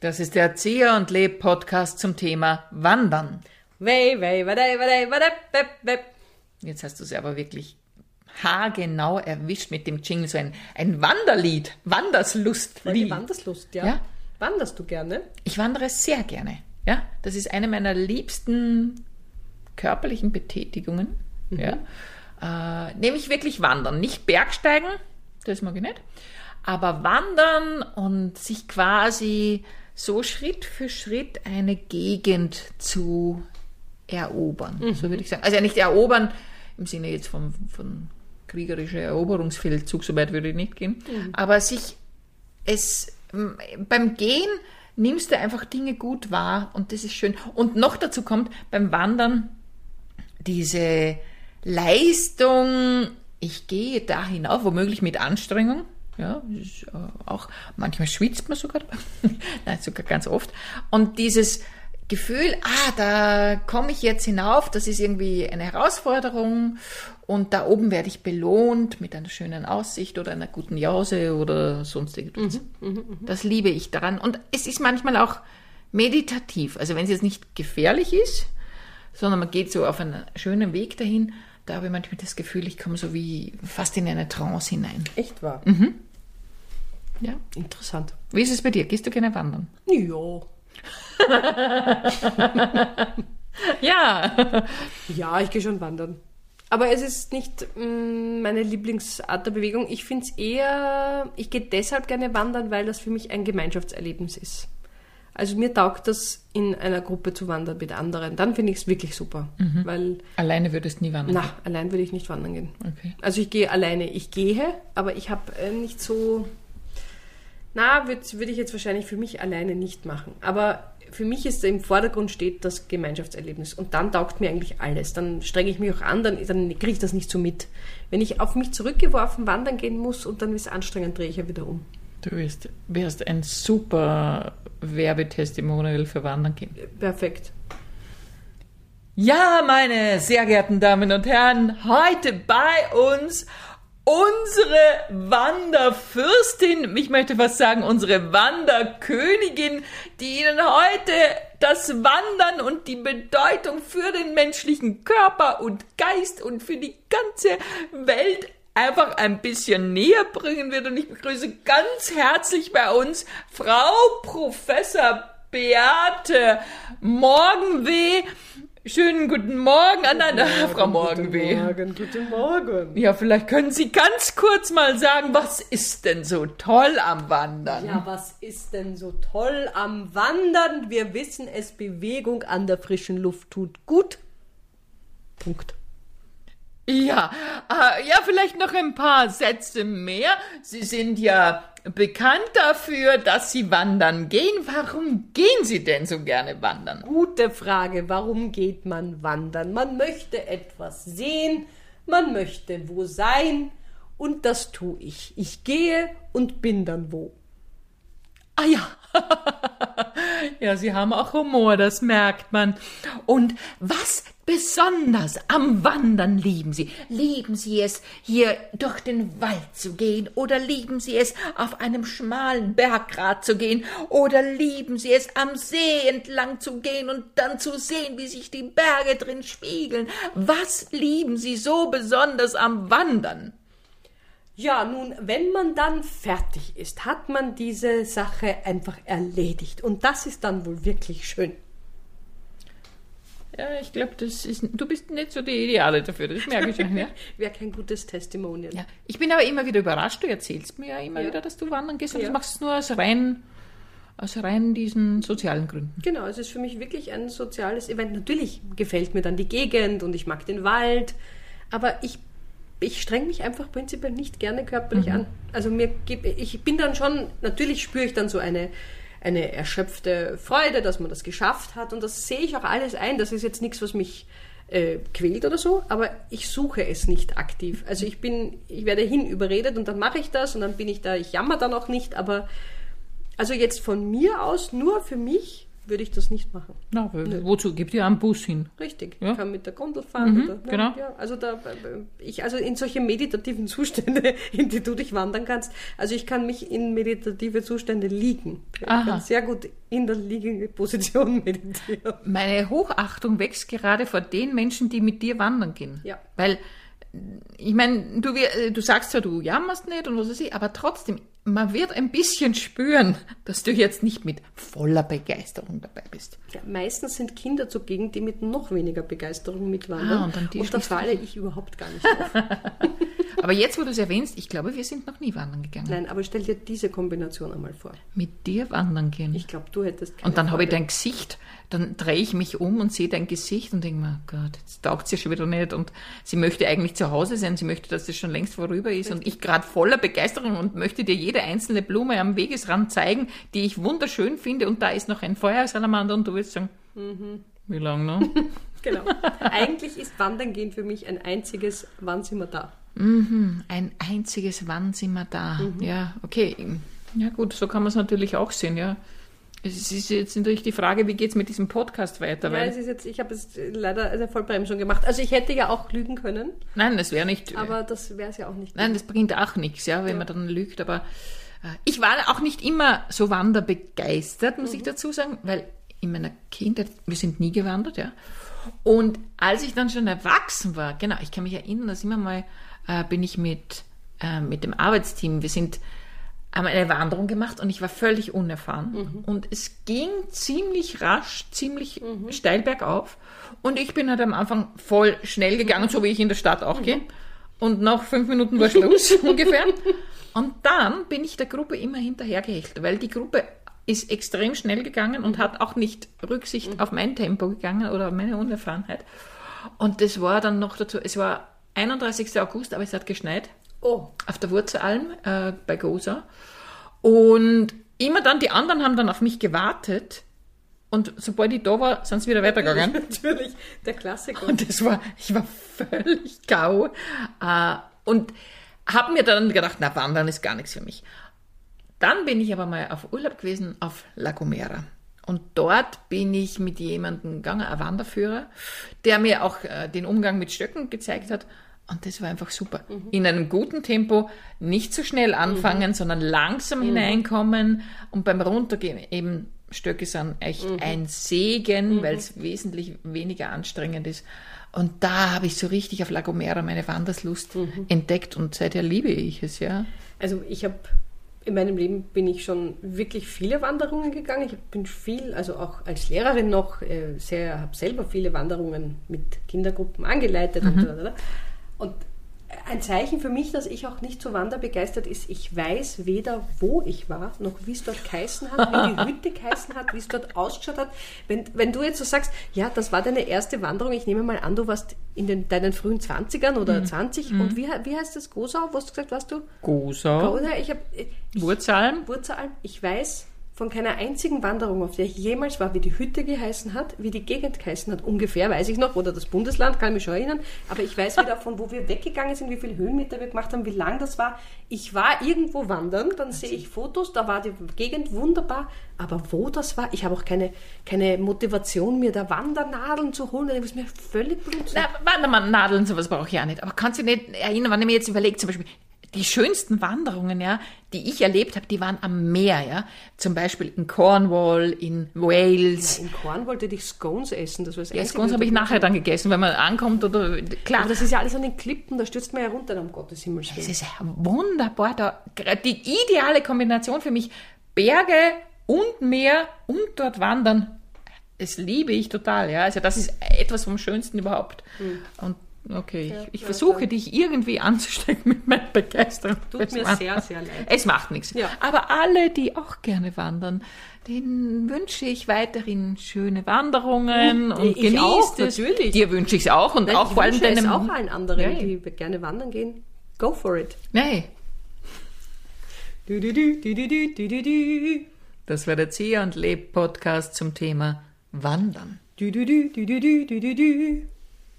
Das ist der Erzieher und Leb Podcast zum Thema Wandern. Jetzt hast du es aber wirklich haargenau erwischt mit dem Jingle, so ein, ein Wanderlied, Wanderslustlied. Wanderslust, ja. Ja. Wanderst du gerne? Ich wandere sehr gerne. Ja, das ist eine meiner liebsten körperlichen Betätigungen. Ja, äh, nämlich wirklich wandern, nicht Bergsteigen, das mag ich nicht, aber wandern und sich quasi so Schritt für Schritt eine Gegend zu erobern, so würde ich sagen. Also ja nicht erobern im Sinne jetzt von, von kriegerischer Eroberungsfeldzug, so weit würde ich nicht gehen, aber sich es beim Gehen nimmst du einfach Dinge gut wahr und das ist schön. Und noch dazu kommt beim Wandern diese Leistung, ich gehe da hinauf, womöglich mit Anstrengung. Ja, äh, auch manchmal schwitzt man sogar, nein, sogar ganz oft. Und dieses Gefühl, ah, da komme ich jetzt hinauf, das ist irgendwie eine Herausforderung und da oben werde ich belohnt mit einer schönen Aussicht oder einer guten Jause oder sonst irgendwas. Das liebe ich daran. Und es ist manchmal auch meditativ. Also wenn es jetzt nicht gefährlich ist, sondern man geht so auf einen schönen Weg dahin, da habe ich manchmal das Gefühl, ich komme so wie fast in eine Trance hinein. Echt wahr? Ja. Interessant. Wie ist es bei dir? Gehst du gerne wandern? Ja. Ja. Ja, ich gehe schon wandern. Aber es ist nicht mm, meine Lieblingsart der Bewegung. Ich finde es eher, ich gehe deshalb gerne wandern, weil das für mich ein Gemeinschaftserlebnis ist. Also mir taugt das, in einer Gruppe zu wandern mit anderen. Dann finde ich es wirklich super. Weil, Alleine würdest nie wandern. na, allein würde ich nicht wandern gehen. Okay. Also ich gehe alleine. Ich gehe, aber ich habe äh, nicht so. Na, würde würd ich jetzt wahrscheinlich für mich alleine nicht machen. Aber für mich ist im Vordergrund steht das Gemeinschaftserlebnis. Und dann taugt mir eigentlich alles. Dann strenge ich mich auch an, dann, dann kriege ich das nicht so mit. Wenn ich auf mich zurückgeworfen wandern gehen muss und dann ist es anstrengend, drehe ich ja wieder um. Du wirst, wärst ein super Werbetestimonial für Wandern gehen. Perfekt. Ja, meine sehr geehrten Damen und Herren, heute bei uns unsere Wanderfürstin, ich möchte fast sagen unsere Wanderkönigin, die Ihnen heute das Wandern und die Bedeutung für den menschlichen Körper und Geist und für die ganze Welt einfach ein bisschen näher bringen wird. Und ich begrüße ganz herzlich bei uns Frau Professor Beate Morgenweh. Schönen guten Morgen an eine Frau Morgenweh. Morgen, guten Morgen. Ja, vielleicht können Sie ganz kurz mal sagen, was ist denn so toll am Wandern? Ja, was ist denn so toll am Wandern? Wir wissen es, Bewegung an der frischen Luft tut gut. Punkt. Ja, äh, ja, vielleicht noch ein paar Sätze mehr. Sie sind ja bekannt dafür, dass Sie wandern gehen. Warum gehen Sie denn so gerne wandern? Gute Frage. Warum geht man wandern? Man möchte etwas sehen, man möchte wo sein und das tue ich. Ich gehe und bin dann wo. Ah ja. ja, Sie haben auch Humor, das merkt man. Und was besonders am Wandern lieben Sie? Lieben Sie es, hier durch den Wald zu gehen? Oder lieben Sie es, auf einem schmalen Berggrat zu gehen? Oder lieben Sie es, am See entlang zu gehen und dann zu sehen, wie sich die Berge drin spiegeln? Was lieben Sie so besonders am Wandern? Ja, nun, wenn man dann fertig ist, hat man diese Sache einfach erledigt. Und das ist dann wohl wirklich schön. Ja, ich glaube, das ist, du bist nicht so die Ideale dafür, das merke ich schon, ja. Wäre kein gutes Testimonial. Ja, ich bin aber immer wieder überrascht. Du erzählst mir ja immer Ja. wieder, dass du wandern gehst und Ja. du machst es nur aus rein, aus rein diesen sozialen Gründen. Genau, es ist für mich wirklich ein soziales Event. Natürlich gefällt mir dann die Gegend und ich mag den Wald, aber ich, ich streng mich einfach prinzipiell nicht gerne körperlich an. Also mir ich bin dann schon, natürlich spüre ich dann so eine, eine erschöpfte Freude, dass man das geschafft hat und das sehe ich auch alles ein. Das ist jetzt nichts, was mich äh, quält oder so, aber ich suche es nicht aktiv. Also ich bin, ich werde hin überredet und dann mache ich das und dann bin ich da, ich jammer dann auch nicht, aber also jetzt von mir aus, nur für mich, würde ich das nicht machen. Na, wozu? Gibt ja einen Bus hin. Richtig. Ja. Ich kann mit der Gondel fahren. oder, genau. Ja, also da, ich, also in solche meditativen Zustände, in die du dich wandern kannst. Also ich kann mich in meditative Zustände liegen. Ich Aha. kann sehr gut in der liegenden Position meditieren. Meine Hochachtung wächst gerade vor den Menschen, die mit dir wandern gehen. Ja. Weil, ich meine, du, wir- du sagst zwar, du jammerst nicht und was weiß ich, aber trotzdem, man wird ein bisschen spüren, dass du jetzt nicht mit voller Begeisterung dabei bist. Ja, meistens sind Kinder zugegen, die mit noch weniger Begeisterung mitwandern. Ah, und und da falle ich überhaupt gar nicht auf. Aber jetzt, wo du es erwähnst, ich glaube, wir sind noch nie wandern gegangen. Nein, aber stell dir diese Kombination einmal vor. Mit dir wandern gehen. Ich glaube, du hättest keine und dann habe ich dein Gesicht, dann drehe ich mich um und sehe dein Gesicht und denke mir, Gott, jetzt taugt sie ja schon wieder nicht. Und sie möchte eigentlich zu Hause sein, sie möchte, dass das schon längst vorüber ist. Und ich gerade voller Begeisterung und möchte dir jede einzelne Blume am Wegesrand zeigen, die ich wunderschön finde. Und da ist noch ein Feuersalamander und du willst sagen, wie lange noch? Genau. Eigentlich ist Wandern gehen für mich ein einziges, wann sind wir da? Ein einziges Wann sind wir da. Ja, okay. Ja gut, so kann man es natürlich auch sehen, ja. Es ist jetzt natürlich die Frage, wie geht es mit diesem Podcast weiter? Ja, Weil, es ist jetzt, ich habe es leider als Vollbremsung gemacht. Also ich hätte ja auch lügen können, nein, das wäre nicht. aber das wäre es ja auch nicht. Nein, das bringt auch nichts, ja, wenn man dann lügt. Aber äh, ich war auch nicht immer so wanderbegeistert, muss ich dazu sagen, weil in meiner Kindheit, wir sind nie gewandert, ja. Und als ich dann schon erwachsen war, genau, ich kann mich erinnern, dass immer mal äh, bin ich mit, äh, mit dem Arbeitsteam, wir sind haben eine Wanderung gemacht und ich war völlig unerfahren. Und es ging ziemlich rasch, ziemlich steil bergauf. Und ich bin halt am Anfang voll schnell gegangen, so wie ich in der Stadt auch gehe. Und nach fünf Minuten war Schluss ungefähr. Und dann bin ich der Gruppe immer hinterhergehechelt, weil die Gruppe ist extrem schnell gegangen und hat auch nicht Rücksicht auf mein Tempo gegangen oder auf meine Unerfahrenheit. Und das war dann noch dazu, es war 31. August, aber es hat geschneit Oh, auf der Wurzelalm äh, bei Gosa. Und immer dann, die anderen haben dann auf mich gewartet. Und sobald ich da war, sind sie wieder weitergegangen. natürlich, der Klassiker. Und das war, ich war völlig gau. Äh, und habe mir dann gedacht, na, Wandern ist gar nichts für mich. Dann bin ich aber mal auf Urlaub gewesen auf La Gomera. Und dort bin ich mit jemandem gegangen, ein Wanderführer, der mir auch äh, den Umgang mit Stöcken gezeigt hat. Und das war einfach super. In einem guten Tempo, nicht zu schnell anfangen, sondern langsam hineinkommen. Und beim Runtergehen eben Stöcke sind echt ein Segen, weil es wesentlich weniger anstrengend ist. Und da habe ich so richtig auf La Gomera meine Wanderslust entdeckt und seither liebe ich es, ja. Also ich habe in meinem Leben bin ich schon wirklich viele Wanderungen gegangen. Ich bin viel, also auch als Lehrerin noch äh, sehr, habe selber viele Wanderungen mit Kindergruppen angeleitet und, und ein Zeichen für mich, dass ich auch nicht so wanderbegeistert ist, ich weiß weder, wo ich war, noch wie es dort geheißen hat, wie die Hütte geheißen hat, wie es dort ausgeschaut hat. Wenn, wenn du jetzt so sagst, ja, das war deine erste Wanderung, ich nehme mal an, du warst in den, deinen frühen 20ern oder 20 und wie, wie heißt das? Gosau? Was hast du gesagt, warst du? Gosau, ich habe Wurzalm, Wurzelalm, ich weiß von keiner einzigen Wanderung, auf der ich jemals war, wie die Hütte geheißen hat, wie die Gegend geheißen hat. Ungefähr weiß ich noch, oder das Bundesland, kann ich mich schon erinnern. Aber ich weiß wieder, von wo wir weggegangen sind, wie viele Höhenmeter wir gemacht haben, wie lang das war. Ich war irgendwo wandern, dann sehe ich Fotos, da war die Gegend wunderbar. Aber wo das war, ich habe auch keine, keine Motivation, mir da Wandernadeln zu holen. Das ist mir völlig blöd. Na, warte mal, Nadeln, sowas brauche ich ja nicht. Aber kannst du nicht erinnern, wenn ich mir jetzt überlege, zum Beispiel, die schönsten Wanderungen, ja, die ich erlebt habe, die waren am Meer, ja. Zum Beispiel in Cornwall, in Wales. In Korn wollte ich Scones essen. Das war das Ja, Scones habe ich nachher dann gegessen, wenn man ankommt oder, klar. Aber das ist ja alles an den Klippen, da stürzt man ja runter, um Gottes Himmels Es Willen. ist wunderbar da. Die ideale Kombination für mich. Berge und Meer und dort wandern. Das liebe ich total, ja. Also das ist etwas vom Schönsten überhaupt. Und Okay, ja, ich, ich versuche dich irgendwie anzustecken mit meiner Begeisterung. Tut es mir sehr, sehr leid. Es macht nichts. Ja. Aber alle, die auch gerne wandern, denen wünsche ich weiterhin schöne Wanderungen und ich genießt es. Natürlich. Dir wünsche ich es auch und Nein, auch vor allem deinem. Es auch allen anderen, Nein. die gerne wandern gehen. Go for it. Nein. Das war der Zieh und Leb Podcast zum Thema Wandern. Du, du, du, du, du, du, du.